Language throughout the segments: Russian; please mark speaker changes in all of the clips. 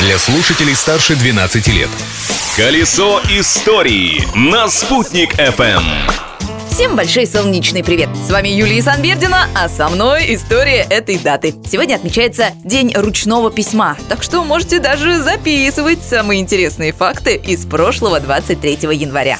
Speaker 1: для слушателей старше 12 лет.
Speaker 2: Колесо истории на «Спутник FM.
Speaker 3: Всем большой солнечный привет! С вами Юлия Санбердина, а со мной история этой даты. Сегодня отмечается День ручного письма, так что можете даже записывать самые интересные факты из прошлого 23 января.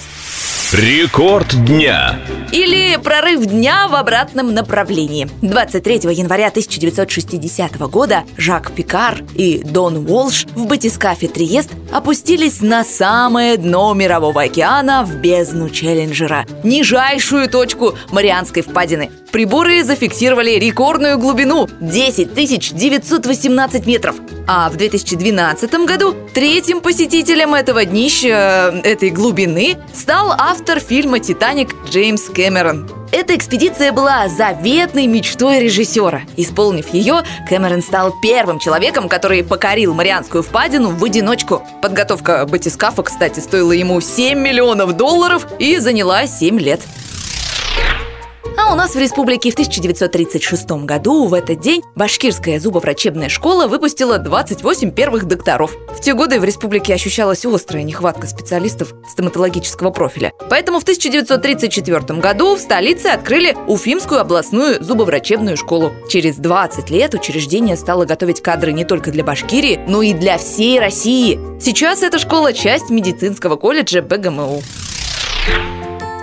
Speaker 2: Рекорд дня.
Speaker 3: Или прорыв дня в обратном направлении. 23 января 1960 года Жак Пикар и Дон Уолш в батискафе Триест опустились на самое дно Мирового океана в бездну Челленджера, нижайшую точку Марианской впадины. Приборы зафиксировали рекордную глубину – 10 918 метров. А в 2012 году третьим посетителем этого днища, э, этой глубины, стал автор фильма «Титаник» Джеймс Кэмерон. Эта экспедиция была заветной мечтой режиссера. Исполнив ее, Кэмерон стал первым человеком, который покорил Марианскую впадину в одиночку. Подготовка батискафа, кстати, стоила ему 7 миллионов долларов и заняла 7 лет. А у нас в республике в 1936 году в этот день Башкирская зубоврачебная школа выпустила 28 первых докторов. В те годы в республике ощущалась острая нехватка специалистов стоматологического профиля. Поэтому в 1934 году в столице открыли Уфимскую областную зубоврачебную школу. Через 20 лет учреждение стало готовить кадры не только для Башкирии, но и для всей России. Сейчас эта школа – часть медицинского колледжа БГМУ.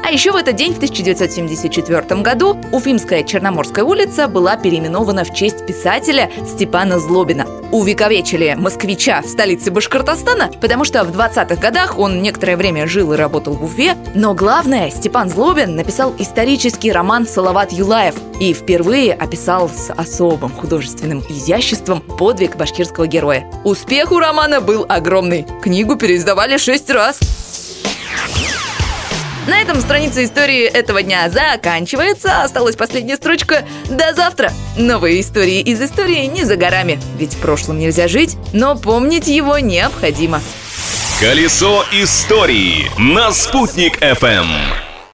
Speaker 3: А еще в этот день, в 1974 году, Уфимская Черноморская улица была переименована в честь писателя Степана Злобина. Увековечили москвича в столице Башкортостана, потому что в 20-х годах он некоторое время жил и работал в Уфе. Но главное, Степан Злобин написал исторический роман «Салават Юлаев» и впервые описал с особым художественным изяществом подвиг башкирского героя. Успех у романа был огромный. Книгу переиздавали шесть раз. На этом страница истории этого дня заканчивается. Осталась последняя строчка. До завтра! Новые истории из истории не за горами. Ведь прошлым нельзя жить, но помнить его необходимо.
Speaker 2: Колесо истории на «Спутник FM.